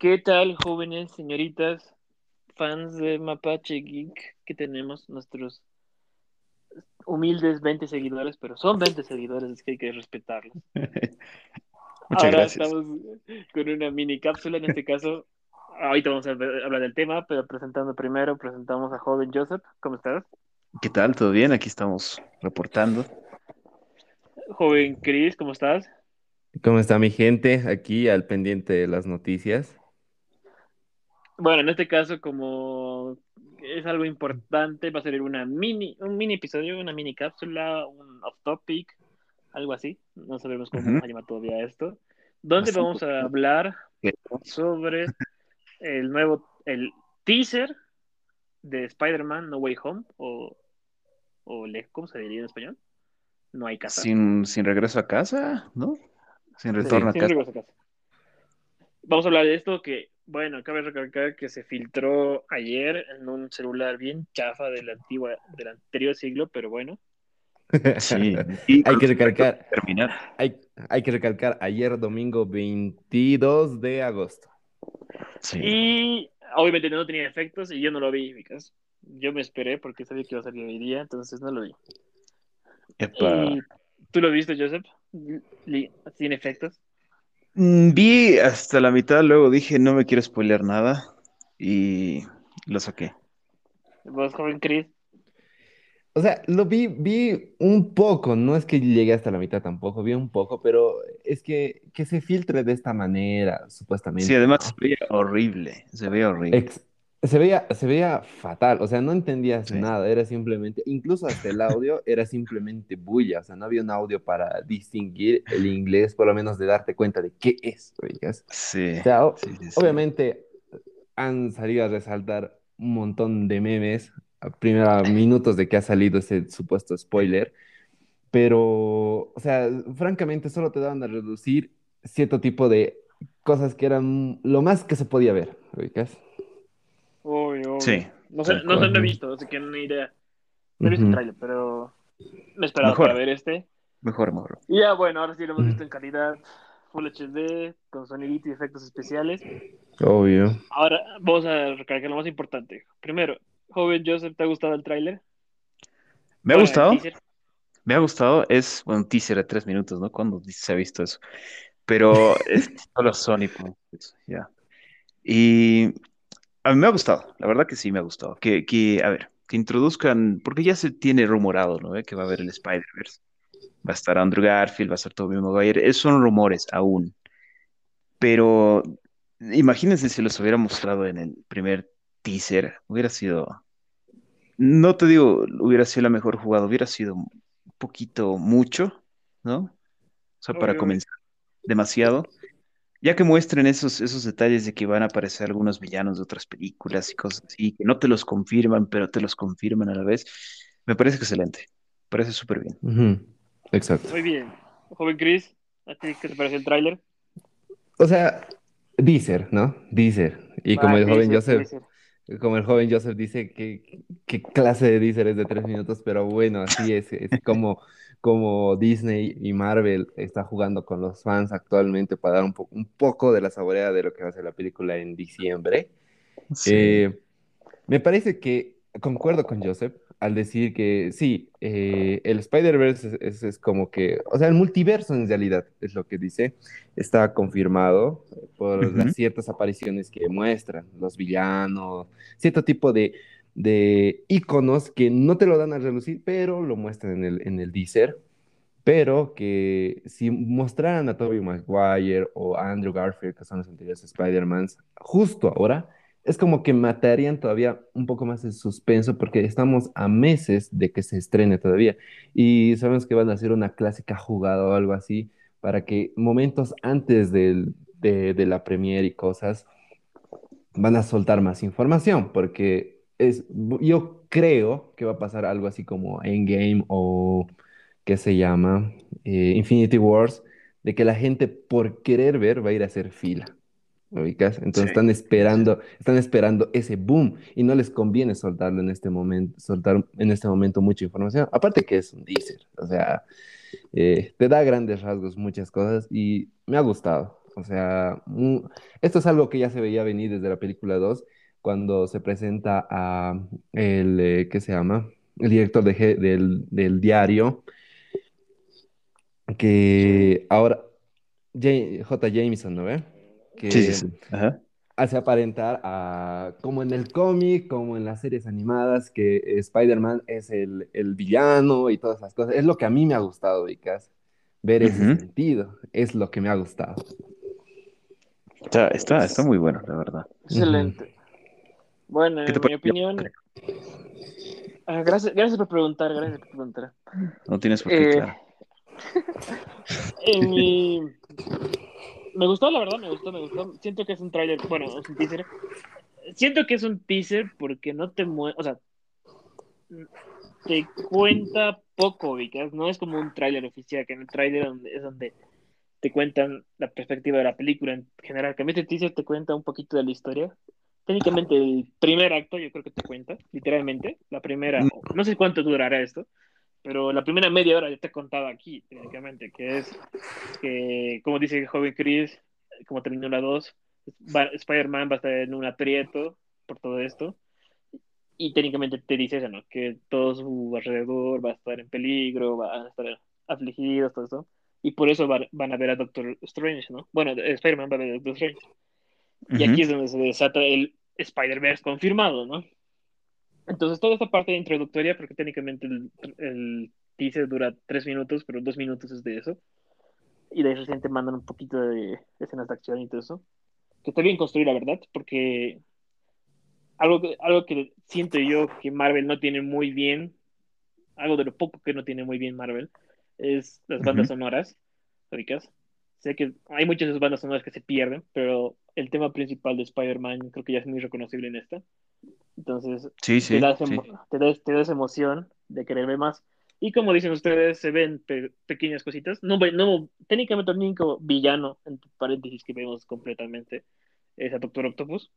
¿Qué tal, jóvenes, señoritas, fans de Mapache Geek, que tenemos nuestros humildes 20 seguidores, pero son 20 seguidores, es que hay que respetarlos. Muchas Ahora gracias. estamos con una mini cápsula, en este caso, ahorita vamos a hablar del tema, pero presentando primero, presentamos a joven Joseph, ¿cómo estás? ¿Qué tal? ¿Todo bien? Aquí estamos reportando. Joven Chris, ¿cómo estás? ¿Cómo está mi gente? Aquí al pendiente de las noticias. Bueno, en este caso, como es algo importante, va a ser una mini, un mini episodio, una mini cápsula, un off topic, algo así. No sabemos cómo Ujú. vamos a llamar todavía esto. Donde vamos a hablar ¿Qué? sobre el nuevo, el teaser de Spider-Man No Way Home, o, o ¿cómo se diría en español? No hay casa. Sin, sin regreso a casa, ¿no? Sin Sí, retorno a sin casa. regreso a casa. Vamos a hablar de esto que, bueno, cabe recalcar que se filtró ayer en un celular bien chafa de la antigua, del anterior siglo, pero bueno. Sí. Y Hay que recalcar, terminar. hay, hay que recalcar ayer domingo 22 de agosto. Sí. Y obviamente no tenía efectos y yo no lo vi, Vicas. Yo me esperé porque sabía que iba a salir hoy día, entonces no lo vi. Epa. ¿Y tú lo viste, Joseph? ¿Sin efectos? Mm, Vi hasta la mitad, luego dije, no me quiero spoilear nada. Y lo saqué. ¿Vos, joven Chris? O sea, lo vi, vi un poco, no es que llegué hasta la mitad tampoco, vi un poco, pero es que, que se filtre de esta manera, supuestamente. Sí, además ¿no? se veía horrible. Se veía horrible. Ex- se veía, se veía fatal, o sea, no entendías Sí. nada, era simplemente, incluso hasta el audio era simplemente bulla, o sea, no había un audio para distinguir el inglés, por lo menos de darte cuenta de qué es, oigas. Sí. O sea, sí, sí. obviamente han salido a resaltar un montón de memes, a primera minutos de que ha salido ese supuesto spoiler, pero, o sea, francamente solo te daban a reducir cierto tipo de cosas que eran lo más que se podía ver, oigas. Uy, uy. Sí, No sé, no sé, no he visto, así que no hay idea. No he visto el trailer, pero me esperaba Mejor. para ver este. Mejor, mejor. Y ya, bueno, ahora sí lo hemos Mm. visto en calidad Full HD, con sonidito y efectos especiales. Obvio. Ahora vamos a recalcar lo más importante. Primero, joven Joseph, ¿te ha gustado el tráiler? Me ha Bueno, gustado. Me ha gustado, es bueno, un teaser de tres minutos, ¿no? ¿Cuándo se ha visto eso? Pero es solo Sony, pues, ya. Y a mí me ha gustado, la verdad que sí me ha gustado. Que, que, a ver, que introduzcan, porque ya se tiene rumorado, ¿no? ¿Eh? Que va a haber el Spider-Verse. Va a estar Andrew Garfield, va a estar Tobey Maguire. Esos son rumores aún. Pero imagínense si los hubiera mostrado en el primer teaser, hubiera sido, no te digo, hubiera sido la mejor jugada, hubiera sido un poquito mucho, ¿no? O sea, para comenzar, demasiado. Ya que muestren esos, esos detalles de que van a aparecer algunos villanos de otras películas y cosas así, que no te los confirman, pero te los confirman a la vez, me parece excelente. Me parece súper bien. Exacto. Muy bien. Joven Chris, ¿a ti qué te parece el tráiler? O sea, Deezer, ¿no? Deezer. Y como Ah, el joven Joseph. Como el joven Joseph dice que qué clase de Deezer es de tres minutos, pero bueno, así es, es como, como Disney y Marvel está jugando con los fans actualmente para dar un, po- un poco de la saboreada de lo que va a ser la película en diciembre. Sí. Eh, me parece que concuerdo con Joseph al decir que sí, eh, el Spider-Verse es, es- es como que, o sea, el multiverso en realidad es lo que dice, está confirmado por las ciertas apariciones que muestran, los villanos, cierto tipo de, de iconos que no te lo dan a relucir, pero lo muestran en el, en el teaser. Pero que si mostraran a Tobey Maguire o a Andrew Garfield, que son los anteriores Spider-Mans, justo ahora, es como que matarían todavía un poco más el suspenso porque estamos a meses de que se estrene todavía. Y sabemos que van a hacer una clásica jugada o algo así para que momentos antes del- de, la premiere y cosas van a soltar más información porque es, yo creo que va a pasar algo así como Endgame o que se llama eh, Infinity Wars, de que la gente por querer ver va a ir a hacer fila. ¿Me ubicas? Entonces Sí. están esperando, están esperando ese boom y no les conviene soltarlo en este momento, soltar en este momento mucha información. Aparte que es un teaser, o sea, eh, te da grandes rasgos muchas cosas y me ha gustado. O sea, esto es algo que ya se veía venir desde la película 2, cuando se presenta a el, eh, ¿qué se llama? El director de del, del diario, que ahora, J. J. Jameson, ¿no ve? Que Sí, sí, sí. Ajá. hace aparentar a, como en el cómic, como en las series animadas, que Spider-Man es el, el villano y todas esas cosas. Es lo que a mí me ha gustado, Vicas, ver ese sentido. Es lo que me ha gustado. Está, está, está muy bueno, la verdad. Excelente. Bueno, ¿Qué en te mi pareció? opinión. Ah, gracias, gracias por preguntar, gracias por preguntar. No tienes por qué, Eh, claro. en mi... Me gustó, la verdad, me gustó, me gustó. Siento que es un tráiler, bueno, es un teaser. Siento que es un teaser porque no te mueve, o sea, te cuenta poco, ubicas. No es como un tráiler oficial, que en el tráiler es donde te cuentan la perspectiva de la película en general. Que a mí este teaser te cuenta un poquito de la historia. Técnicamente el primer acto yo creo que te cuenta, literalmente. La primera, no sé cuánto durará esto, pero la primera media hora ya te he contado aquí, técnicamente, que es que, como dice el joven Chris, como terminó la 2, va- Spider-Man va a estar en un aprieto por todo esto. Y técnicamente te dice eso, ¿no? Que todo su alrededor va a estar en peligro, van a estar afligidos, todo eso. Y por eso va- van a ver a Doctor Strange, ¿no? Bueno, Spider-Man va a ver a Doctor Strange. Y aquí es donde se desata el Spider-Verse confirmado, ¿no? Entonces, toda esta parte introductoria, porque técnicamente el, el teaser dura tres minutos, pero dos minutos es de eso. Y de repente mandan un poquito de escenas de acción y todo eso. Que está bien construir, la verdad, porque algo algo que siento yo que Marvel no tiene muy bien, algo de lo poco que no tiene muy bien Marvel, es las bandas Ujú. sonoras, ¿ubicas? Sé que hay muchas de esas bandas sonoras que se pierden, pero el tema principal de Spider-Man creo que ya es muy reconocible en esta. Entonces, Sí, te, sí, da esa sí. te, da, te da esa emoción de querer ver más. Y como dicen ustedes, se ven pe- pequeñas cositas. No, no, técnicamente el único villano, entre paréntesis, que vemos completamente es a Doctor Octopus,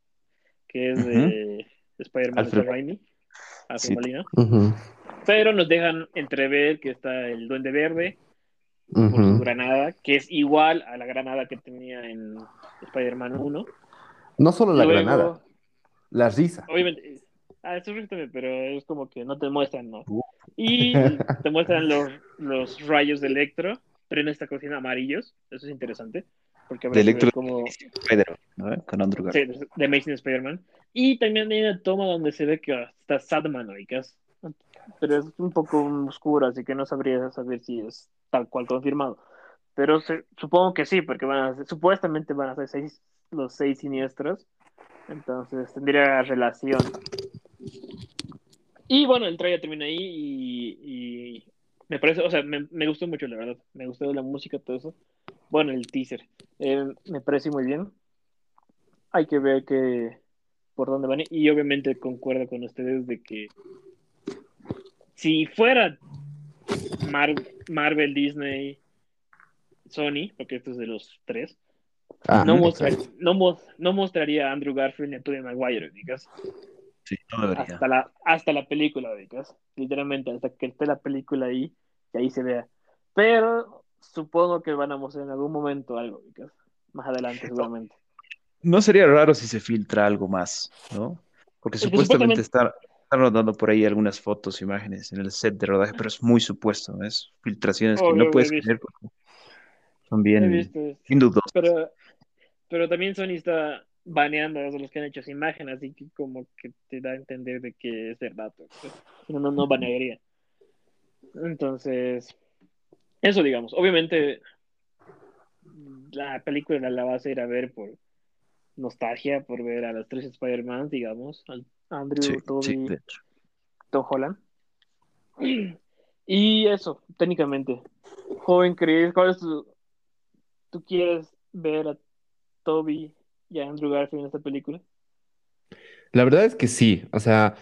que es de Spider-Man de Alfred. Sam Raimi, Alfred Sí. Molina. Ujú, Pero nos dejan entrever que está el Duende Verde por su ujú. granada, que es igual a la granada que tenía en Spider-Man 1. No solo la Luego, granada, la risa. Obviamente, ah, eso también, pero es como que no te muestran, ¿no? Uh. Y te muestran los, los rayos de Electro, pero en esta cocina amarillos. Eso es interesante, porque De que Electro ver cómo... Spider-Man, ¿no? Con Andrew Garfield. Sí, de Amazing Spider-Man. Y también hay una toma donde se ve que está Sadman, oicas. Pero es un poco oscuro, así que no sabría saber si es tal cual confirmado. Pero se- supongo que sí, porque van a ser- supuestamente van a ser seis, los seis siniestros. Entonces tendría relación. Y bueno, el trailer termina ahí y, me parece, o sea, me, me gustó mucho, la verdad. Me gustó la música, todo eso. Bueno, el teaser. Eh, me parece muy bien. Hay que ver que por dónde van. Y obviamente concuerdo con ustedes de que si fuera Mar- Marvel, Disney, Sony, porque esto es de los tres, Ah, no, mostra- exacto. no, no mostraría a Andrew Garfield ni a Tobey Maguire, digas. Sí, no. Hasta la, hasta la película, digas. Literalmente, hasta que esté la película ahí, y ahí se vea. Pero supongo que van a mostrar en algún momento algo, digas. Más adelante, seguramente. No sería raro si se filtra algo más, ¿no? Porque Es que supuestamente supuestamente- está, están rodando por ahí algunas fotos, imágenes en el set de rodaje, pero es muy supuesto, es filtraciones que Obvio, no puedes creer porque son bien, visto bien. Pero, pero también Sony está baneando a los que han hecho esa imagen, así que como que te da a entender de que es verdad. pues. Si no, no, no banearía. Entonces, eso digamos. Obviamente, la película la vas a ir a ver por nostalgia, por ver a los tres Spider-Man, digamos, al Andrew, Sí, Tobey, sí. Tom Holland. Y eso, técnicamente. Joven Chris, ¿cuál es tu... ¿Tú quieres ver a Toby y a Andrew Garfield en esta película? La verdad es que sí, o sea,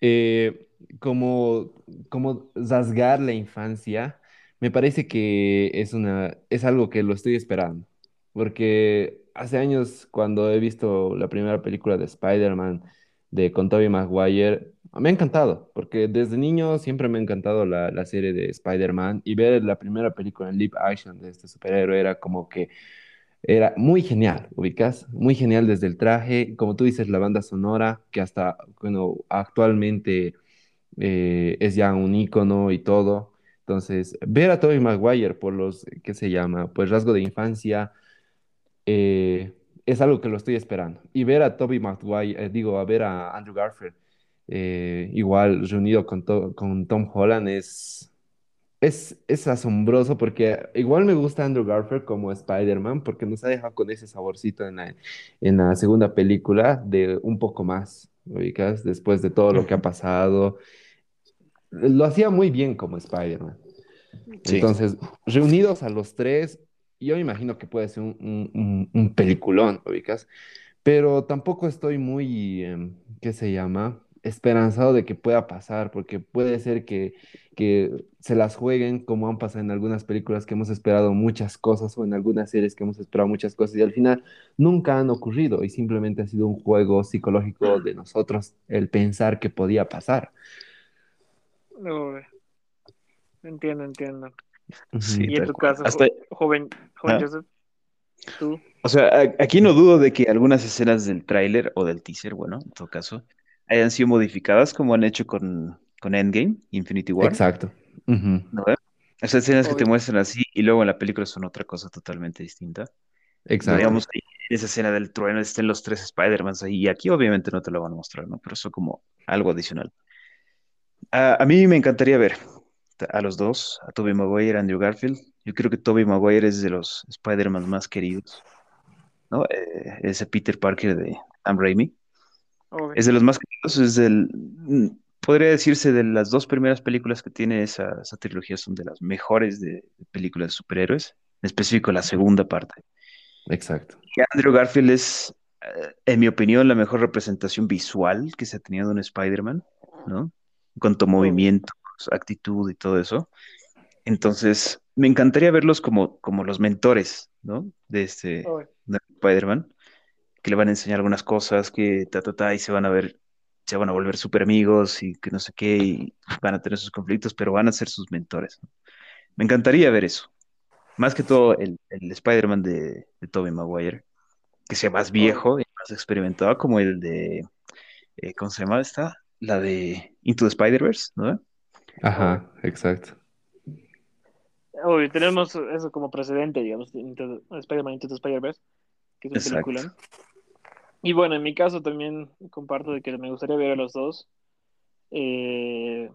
eh, como, como rasgar la infancia, me parece que es una, es algo que lo estoy esperando, porque hace años cuando he visto la primera película de Spider-Man de con Tobey Maguire, me ha encantado, porque desde niño siempre me ha encantado la, la serie de Spider-Man y ver la primera película en live action de este superhéroe era como que Era muy genial, ubicas, muy genial desde el traje, como tú dices, la banda sonora, que hasta, bueno, actualmente eh, es ya un ícono y todo. Entonces, ver a Tobey Maguire por los, ¿qué se llama? Pues rasgo de infancia, eh, es algo que lo estoy esperando. Y ver a Tobey Maguire, eh, digo, a ver a Andrew Garfield, eh, igual reunido con, To- con Tom Holland es, es, es asombroso porque igual me gusta Andrew Garfield como Spider-Man porque nos ha dejado con ese saborcito en la, en la segunda película de un poco más, ¿ubicas? Después de todo lo que ha pasado. Lo hacía muy bien como Spider-Man. Sí. Entonces, reunidos a los tres, yo imagino que puede ser un, un, un- un peliculón, ¿ubicas? Pero tampoco estoy muy, em, ¿qué se llama? Esperanzado de que pueda pasar, porque puede ser que, que se las jueguen como han pasado en algunas películas que hemos esperado muchas cosas o en algunas series que hemos esperado muchas cosas y al final nunca han ocurrido y simplemente ha sido un juego psicológico de nosotros el pensar que podía pasar. Uy, entiendo, entiendo. Sí, Y en tu cual. caso, Hasta- joven, joven Ah. Joseph, tú. O sea, aquí no dudo de que algunas escenas del tráiler o del teaser, bueno, en todo caso, hayan sido modificadas como han hecho con, con Endgame, Infinity War, Exacto. ¿no? Esas escenas que te muestran así y luego en la película son otra cosa totalmente distinta. Exacto. Digamos, ahí en esa escena del trueno estén los tres Spider-Mans ahí y aquí obviamente no te lo van a mostrar, ¿no? Pero eso como algo adicional. A, a mí me encantaría ver a los dos, a Tobey Maguire y a Andrew Garfield. Yo creo que Tobey Maguire es de los Spider-Man más queridos, ¿no? Eh, ese Peter Parker de Sam Raimi. Es de los más queridos, es del, mm, podría decirse de las dos primeras películas que tiene esa, esa trilogía son de las mejores de, de películas de superhéroes, en específico la segunda parte. Exacto. Y Andrew Garfield es, eh, en mi opinión, la mejor representación visual que se ha tenido de un Spider-Man, ¿no? En cuanto a movimientos, actitud y todo eso. Entonces, me encantaría verlos como, como los mentores, ¿no? De este Spider-Man, que le van a enseñar algunas cosas, que ta, ta, ta, y se van a ver, se van a volver súper amigos y que no sé qué, y van a tener sus conflictos, pero van a ser sus mentores. ¿no? Me encantaría ver eso. Más que todo el, el Spider-Man de, de Tobey Maguire, que sea más viejo y más experimentado, como el de, eh, ¿cómo se llama esta? La de Into the Spider-Verse, ¿no? Ajá, exacto. Obvio, tenemos eso como precedente, digamos, Spider-Man Into the Spider-Verse, que es un Exacto. película. Y bueno, en mi caso también comparto de que me gustaría ver a los dos. Eh,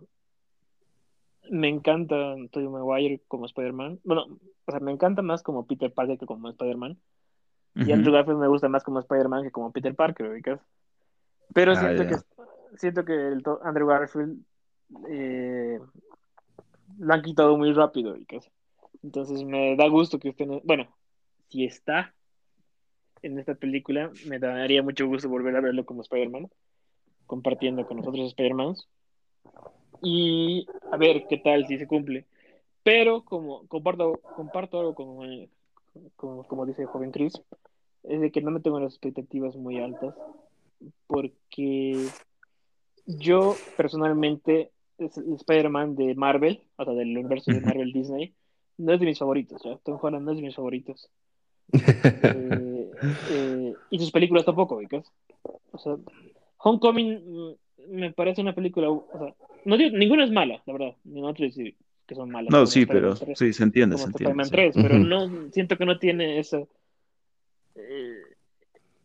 me encanta Tobey Maguire como Spider-Man. Bueno, o sea, me encanta más como Peter Parker que como Spider-Man. Y Andrew. Garfield me gusta más como Spider-Man que como Peter Parker, ¿ubicas? Pero Ah, siento que siento que el Andrew Garfield eh, lo han quitado muy rápido, ¿ubicas? Entonces me da gusto que estén, bueno, si está en esta película, me daría mucho gusto volver a verlo como Spider-Man, compartiendo con los otros Spider-Mans. Y a ver qué tal si se cumple. Pero como comparto, comparto algo como, como, como dice el joven Chris, es de que no me tengo las expectativas muy altas, porque yo personalmente, Spider-Man de Marvel, o sea, del universo de. Marvel Disney, no es de mis favoritos, ¿ya? Tom Holland no es de mis favoritos. Eh, eh, y sus películas tampoco, ¿ubicas? O sea, Homecoming mm, me parece una película, o sea, no digo, ninguna es mala, la verdad, no quiero decir que son malas. No, sí, pero 3, sí, se entiende, se entiende. Spider-Man sí. 3, pero no, siento que no tiene esa... eh,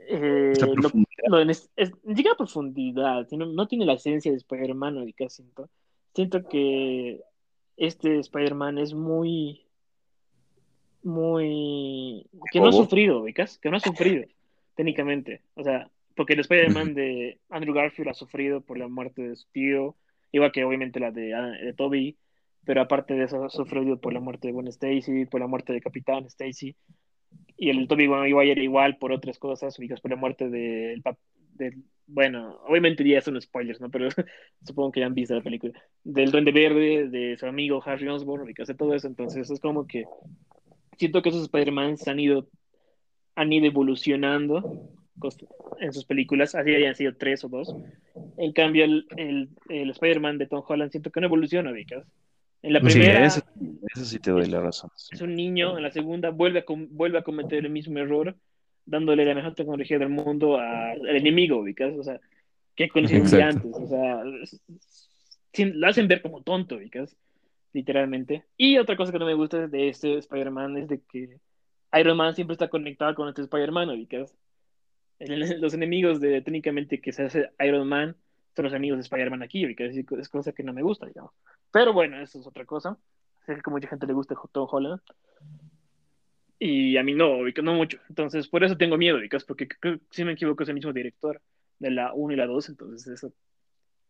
eh, Esa lo- profundidad. lo en es, es- ni siquiera profundidad, sino, no tiene la esencia de Spider-Man, ahorita siento. Siento que este Spider-Man es muy, muy, que no ha sufrido, ubicas, que no ha sufrido, técnicamente. O sea, porque el Spider-Man de Andrew Garfield ha sufrido por la muerte de su tío, igual que obviamente la de, de Toby, pero aparte de eso ha sufrido por la muerte de Gwen Stacy, por la muerte de Capitán Stacy, y el Toby Maguire igual por otras cosas, ubicas, por la muerte del del bueno, obviamente ya son spoilers, ¿no? Pero supongo que ya han visto la película. Del Duende Verde, de su amigo Harry Osborn, ubicas, de todo eso. Entonces es como que siento que esos Spider-Man han ido, han ido evolucionando en sus películas, así hayan sido tres o dos. En cambio, el, el, el Spider-Man de Tom Holland siento que no evoluciona, ubicas. En la Sí, primera eso, eso sí te doy la razón. sí. es un niño, en la segunda vuelve a, vuelve a cometer el mismo error, dándole la mejor tecnología del mundo a- al enemigo, ubicas, o sea, que conocido Exacto. antes, o sea, lo hacen ver como tonto, ubicas, literalmente. Y otra cosa que no me gusta de este Spider-Man es de que Iron Man siempre está conectado con este Spider-Man, ubicas. Los enemigos de técnicamente que se hace Iron Man son los enemigos de Spider-Man aquí, ubicas, es cosa que no me gusta, digamos. Pero bueno, eso es otra cosa. Sé que a mucha gente le gusta Tom Holland. Y a mí no, ubicas, no mucho. Entonces, por eso tengo miedo, ubicas, porque si me equivoco es el mismo director de la 1 y la 2, entonces eso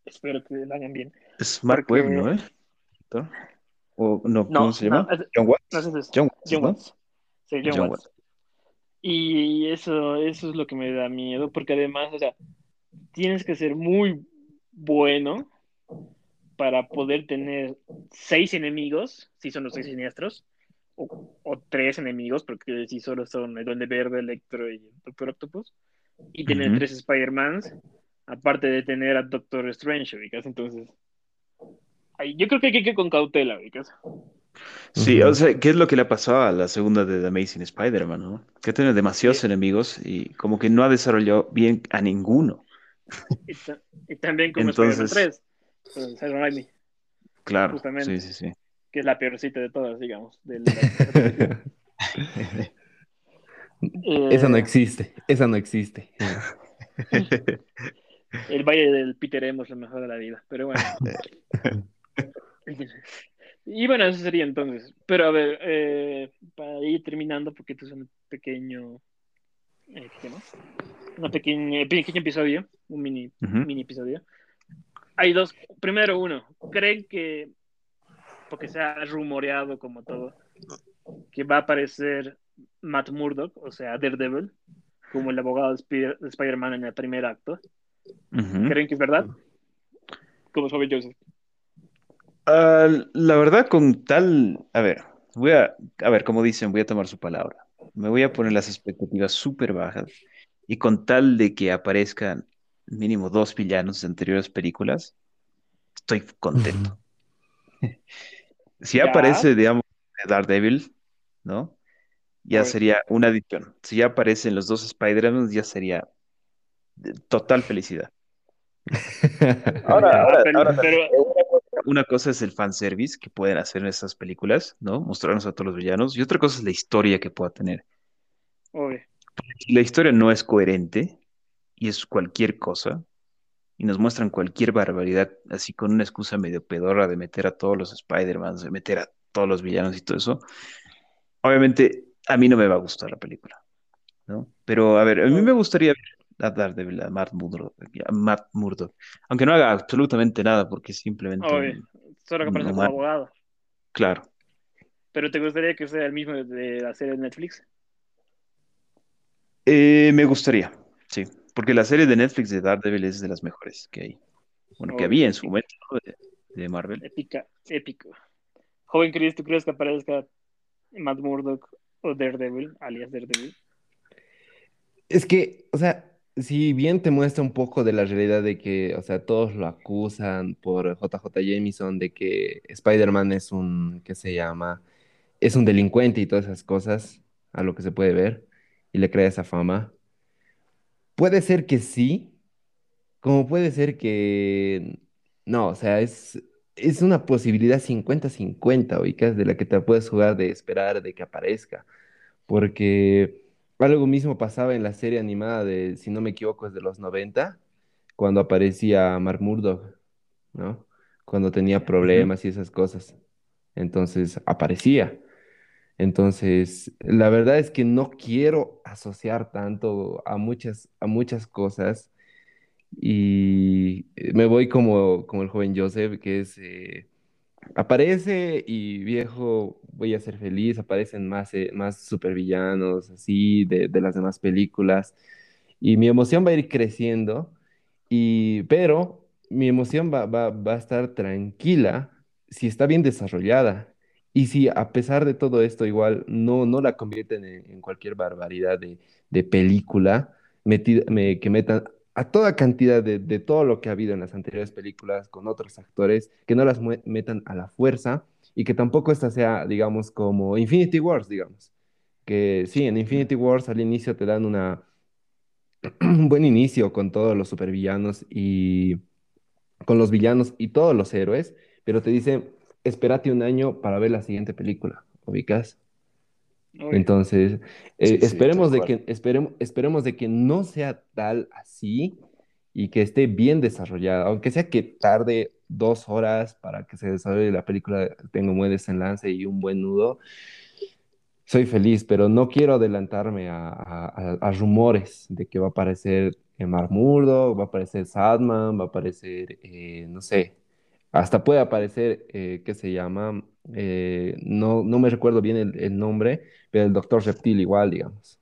espero que lo hagan bien. Es Mark Porque- Webb, ¿no? ¿Eh? O, no, No, ¿cómo se llama? no, John Watts. No, es John Watts, John ¿no? Watts. Sí, John, John Watts. Y eso, eso es lo que me da miedo, porque además, o sea, tienes que ser muy bueno para poder tener seis enemigos, si son los seis siniestros, o, o tres enemigos, porque si solo son el Duende Verde, Electro y el Doctor Octopus, y tener Ujú. tres Spider-Mans, aparte de tener a Doctor Strange, ubicas, entonces... ay, yo creo que hay que ir con cautela, ubicas. Sí, o sea, ¿qué es lo que le ha pasado a la segunda de The Amazing Spider-Man, ¿no? Que tiene demasiados Sí. enemigos y como que no ha desarrollado bien a ninguno. Y, ta- y también como Entonces- Spider-Man 3, con Sam Raimi, Claro, Justamente. sí, sí, sí. que es la peorcita de todas, digamos. de la- Eh, Esa no existe, esa no existe. El Valle del Peter Emo es lo mejor de la vida, pero bueno. Y bueno, eso sería entonces. Pero a ver, eh, para ir terminando, porque esto es un pequeño. eh, ¿qué se llama? Un pequeño, pequeño episodio, un mini, mini episodio. Hay dos. Primero, uno, ¿creen que, porque se ha rumoreado como todo, que va a aparecer Matt Murdock, o sea, Daredevil, como el abogado de Spider- de Spider-Man en el primer acto? ¿Creen que es verdad? Como sabe Joseph. Ah, la verdad, con tal, a ver, voy a, a ver, como dicen, voy a tomar su palabra. Me voy a poner las expectativas súper bajas y con tal de que aparezcan mínimo dos villanos de anteriores películas, estoy contento. Si Ya. aparece, digamos, Daredevil, ¿no? Ya ver. sería una adición. Si ya aparecen los dos Spider-Man, ya sería total felicidad. Ahora, ahora, pero- ahora pero- una cosa es el fanservice que pueden hacer en estas películas, ¿no? Mostrarnos a todos los villanos. Y otra cosa es la historia que pueda tener. obvio. Si la historia no es coherente y es cualquier cosa, y nos muestran cualquier barbaridad, así con una excusa medio pedorra de meter a todos los Spider-Man, de meter a todos los villanos y todo eso, obviamente a mí no me va a gustar la película, ¿no? Pero a ver, a mí me gustaría ver a Daredevil, a Matt Murdock, a Matt Murdock, aunque no haga absolutamente nada, porque simplemente Obvio. Solo que aparece como abogado. claro. Pero ¿te gustaría que sea el mismo de la serie de Netflix? Eh, me gustaría, sí, porque la serie de Netflix de Daredevil es de las mejores que hay. Bueno, que había en su momento, ¿no? de, de Marvel. Épica, épico. Joven Chris, ¿tú crees que aparezca Matt Murdock o Daredevil, alias Daredevil? Es que, o sea, si bien te muestra un poco de la realidad de que, o sea, todos lo acusan por JJ Jameson de que Spider-Man es un, ¿qué se llama? Es un delincuente y todas esas cosas, a lo que se puede ver, y le crea esa fama. Puede ser que sí, como puede ser que no, o sea, es, es una posibilidad 50-50, ubicas, de la que te puedes jugar de esperar de que aparezca. Porque algo mismo pasaba en la serie animada de, si no me equivoco, es de los 90, cuando aparecía Mark Murdock, ¿no? Cuando tenía problemas y esas cosas. Entonces aparecía. Entonces, la verdad es que no quiero asociar tanto a muchas, a muchas cosas y eh, me voy como, como el joven Joseph, que es, eh, aparece y viejo, voy a ser feliz, aparecen más, eh, más supervillanos así de, de las demás películas y mi emoción va a ir creciendo, y, pero mi emoción va, va, va a estar tranquila si está bien desarrollada. Y si a pesar de todo esto igual no, no la convierten en, cualquier barbaridad de, de película, metida- me- que metan a toda cantidad de, todo lo que ha habido en las anteriores películas con otros actores, que no las metan a la fuerza y que tampoco esta sea, digamos, como Infinity Wars, digamos. Que sí, en Infinity Wars al inicio te dan una, un buen inicio con todos los supervillanos y con los villanos y todos los héroes, pero te dicen, espérate un año para ver la siguiente película, ¿ubicas? Entonces, eh, Sí, sí, esperemos tal de que, esperemos, esperemos de que no sea tal así y que esté bien desarrollada, aunque sea que tarde dos horas para que se desarrolle la película, tenga un buen desenlace y un buen nudo. Soy feliz, pero no quiero adelantarme a, a- a- rumores de que va a aparecer Mark Murdock, va a aparecer Sadman, va a aparecer, eh, no sé, hasta puede aparecer, eh, ¿qué se llama? Eh, no, no me recuerdo bien el, el nombre, pero el Doctor Reptil igual, digamos,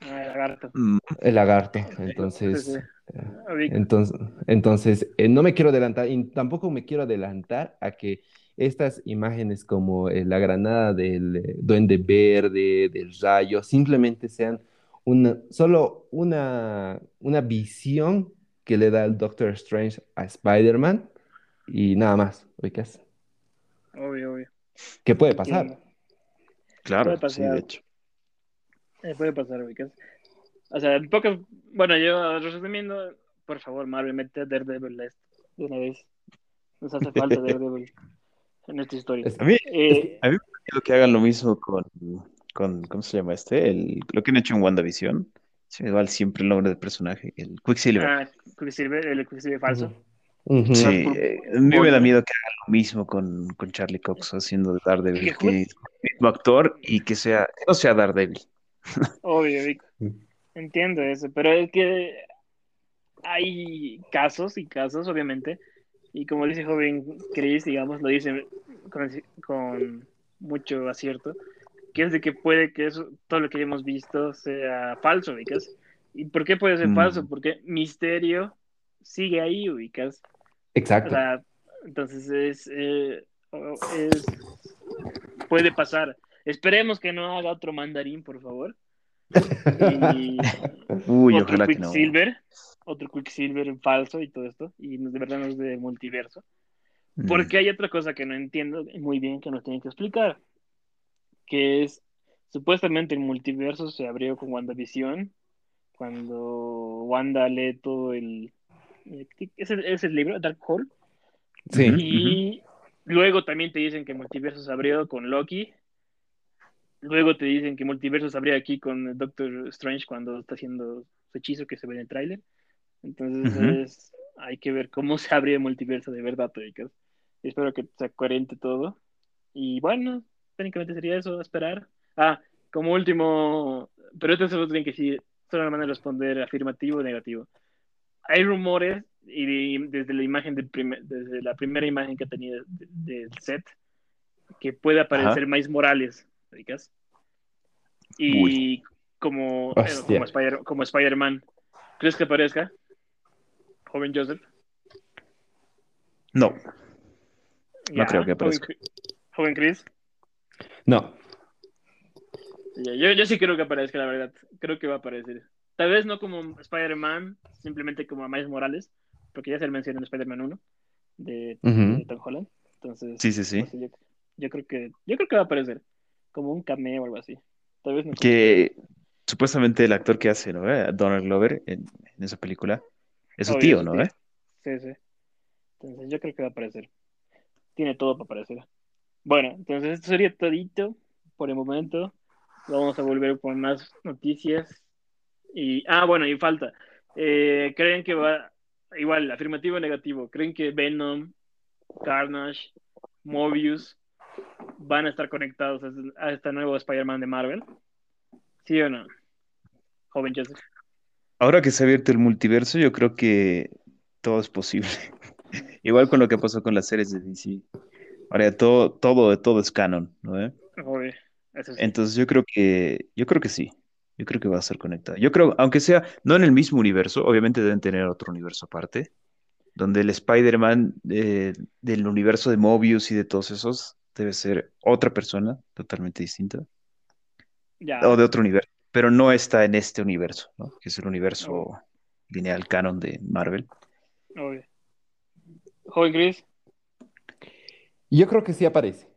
Ah, el lagarto. Mm, el lagarto. Sí, sí. Entonces, eh, Ubico. entonces, entonces eh, no me quiero adelantar y tampoco me quiero adelantar a que estas imágenes como eh, la granada del eh, duende verde, del rayo, simplemente sean una, solo una, una visión que le da el Doctor Strange a Spider-Man y nada más, ¿ubicas? Obvio, obvio. ¿Qué puede pasar? Claro, Puede sí, pasar. de hecho. Eh, puede pasar, ubicas. O sea, en pocas. Bueno, yo resumiendo, por favor, Marvel, mete a Daredevil de una vez. Nos hace falta Daredevil en esta historia. A mí, Eh, a mí me que hagan lo mismo con, con, ¿cómo se llama este? El, lo que han hecho en WandaVision. Se me va siempre el nombre del personaje, el Quicksilver. ah, Quicksilver, el Quicksilver falso. Sí, eh, a mí me da miedo que hagan lo mismo con, con Charlie Cox haciendo de ¿Que Daredevil, que es el mismo actor y que sea, que no sea Daredevil. Obvio. Mm. Entiendo eso, pero es que hay casos y casos, obviamente, y como dice joven Chris, digamos, lo dice con, con mucho acierto, que es de que puede que eso, todo lo que hemos visto sea falso, ubicas. ¿Y por qué puede ser Mm. falso? Porque Misterio sigue ahí, ubicas. O Exacto. sea, entonces es, eh, es- puede pasar. Esperemos que no haga otro mandarín, por favor. Y Uy, otro ojalá que no. Quicksilver, otro Quicksilver falso y todo esto, y de verdad no es de multiverso. Mm. Porque hay otra cosa que no entiendo muy bien que nos tienen que explicar, que es, supuestamente el multiverso se abrió con WandaVision, cuando Wanda lee todo el... ¿Es el, es el libro, Dark Hole? Sí. Y luego también te dicen que Multiverso se abrió con Loki. Luego te dicen que Multiverso se abrió aquí con Doctor Strange cuando está haciendo su hechizo que se ve en el tráiler. Entonces Ujú. es- hay que ver cómo se abre el multiverso de verdad. Y espero que sea coherente todo. Y bueno, técnicamente sería eso, esperar. Ah, como último, pero esto solo tienen que decir, solo van a responder afirmativo o negativo. Hay rumores y desde la imagen del primer- desde la primera imagen que ha tenido de- del set que puede aparecer Ajá. Miles Morales, ¿ubicas? Y como, eh, Hostia. como, Spider, como Spider-Man, ¿crees que aparezca? Joven Joseph. No, Ya, creo que aparezca. Joven, joven Chris. No. Yo, yo sí creo que aparezca, la verdad. Creo que va a aparecer. Tal vez no como Spider-Man, simplemente como a Miles Morales, porque ya se le mencionó en Spider-Man 1 de, Tom Holland. Entonces, sí, sí, sí. no sé, yo, yo creo que yo creo que va a aparecer como un cameo o algo así. Tal vez no. Que supuestamente el actor que hace, ¿no? eh? Donald Glover en, en esa película es su Obvio, tío, ¿no? tío. eh? Sí, sí. Entonces yo creo que va a aparecer. Tiene todo para aparecer. Bueno, entonces esto sería todito por el momento. Vamos a volver con más noticias. Y, ah, bueno, y falta. Eh, ¿Creen que va, igual, afirmativo o negativo? ¿Creen que Venom, Carnage, Mobius van a estar conectados a este- a este nuevo Spider-Man de Marvel? ¿Sí o no? Joven Joseph. Ahora que se ha abierto el multiverso, yo creo que todo es posible. Igual con lo que pasó con las series de DC. Ahora ya todo, todo, todo es canon, ¿no? eh? Obvio, eso sí. Entonces yo creo que, yo creo que sí. Yo creo que va a ser conectado. Yo creo, aunque sea no en el mismo universo, obviamente deben tener otro universo aparte, donde el Spider-Man eh, del universo de Mobius y de todos esos debe ser otra persona totalmente distinta, Ya. o de otro universo, pero no está en este universo, ¿no? Que es el universo lineal canon de Marvel. Obvio. Joven Chris. Yo creo que sí aparece.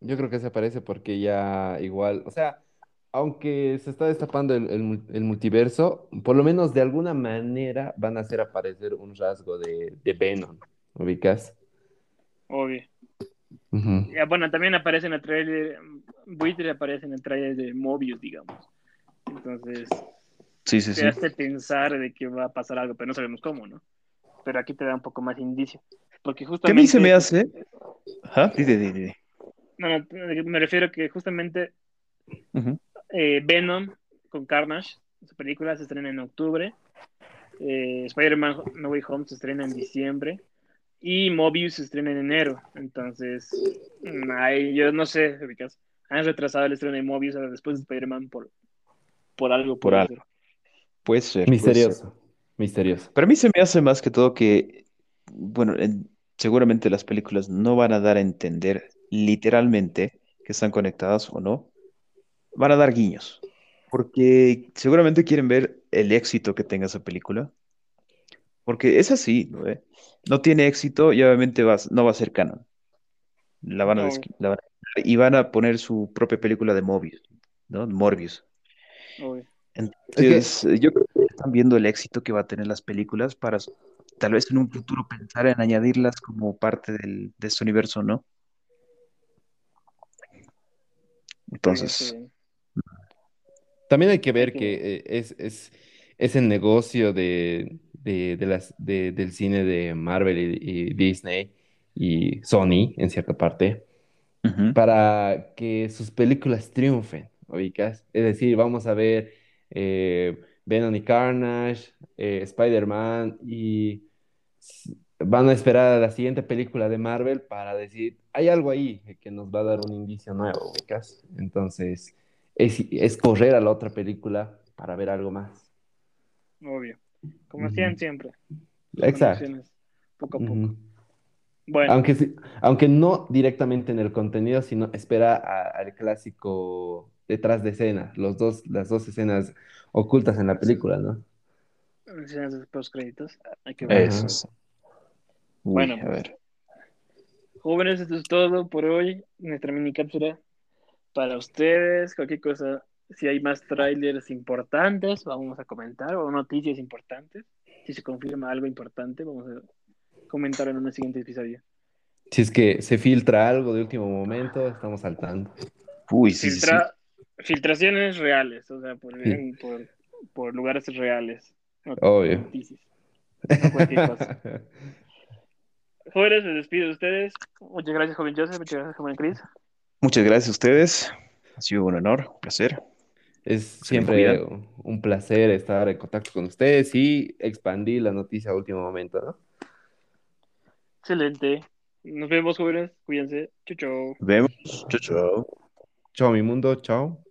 yo creo que se parece porque ya igual, o sea, aunque se está destapando el, el mul- el multiverso, por lo menos de alguna manera van a hacer aparecer un rasgo de, de Venom, ¿ubicas? Obvio. Ujú. Ya, bueno, también aparece en el trailer, Buitre aparece en el trailer de Mobius, digamos. Entonces, Sí, sí, te sí. hace pensar de que va a pasar algo, pero no sabemos cómo, ¿no? Pero aquí te da un poco más indicio. Porque Que a justamente... mí se me hace. Ajá, di, di, di, di. No, no, me refiero que justamente Ujú. Eh, Venom con Carnage, su película se estrena en octubre. eh, Spider-Man No Way Home se estrena en diciembre. Y Mobius se estrena en enero. Entonces, mm, ay, yo no sé, han retrasado el estreno de Mobius a después de Spider-Man por, por algo. Por algo. ser. Puede ser. puede ser. Misterioso, misterioso. Pero a mí se me hace más que todo que, bueno, en- seguramente las películas no van a dar a entender literalmente que están conectadas o no. Van a dar guiños. Porque seguramente quieren ver el éxito que tenga esa película. Porque es así, ¿no? ve? No tiene éxito y obviamente va, no va a ser canon. La van a, la van a y van a poner su propia película de Mobius, ¿no? Morbius. Obvio. Entonces, yo creo que están viendo el éxito que va a tener las películas para tal vez en un futuro pensar en añadirlas como parte del, de este universo, ¿no? Entonces, Sí, También hay que ver que eh, es, es, es el negocio de, de, de las, de- del cine de Marvel y, y Disney y Sony, en cierta parte, para que sus películas triunfen, ¿ubicas? Es decir, vamos a ver eh, Venom y Carnage, eh, Spider-Man y van a esperar a la siguiente película de Marvel para decir, hay algo ahí que nos va a dar un indicio nuevo, ¿ubicas? Entonces, es, es correr a la otra película para ver algo más. obvio. Como hacían siempre. Exacto. Poco a poco. Bueno, Aunque, no directamente en el contenido, sino espera a- al clásico detrás de escena, los dos, las dos escenas ocultas en la película, ¿no? escenas de post créditos. Hay que ver. eso. Uy, Bueno. a ver. Jóvenes, esto es todo por hoy. Nuestra mini cápsula para ustedes. Cualquier cosa, si hay más trailers importantes, vamos a comentar, o noticias importantes. Si se confirma algo importante, vamos a comentar en un siguiente episodio. Si es que se filtra algo de último momento, estamos al tanto. Uy, sí, sí, sí. Filtra- Filtraciones reales, o sea, por, Sí. por, por lugares reales. No Obvio. noticias. No cualquier cosa. Jóvenes, me despido de ustedes. Muchas gracias, joven Joseph. Muchas gracias, joven Chris. Muchas gracias a ustedes. Ha sido un honor, un placer. Es siempre un placer estar en contacto con ustedes y expandir la noticia a último momento, ¿no? Excelente. Nos vemos, jóvenes. Cuídense. Chau, chau. Nos vemos. Chao, chao. Chao, mi mundo, chao.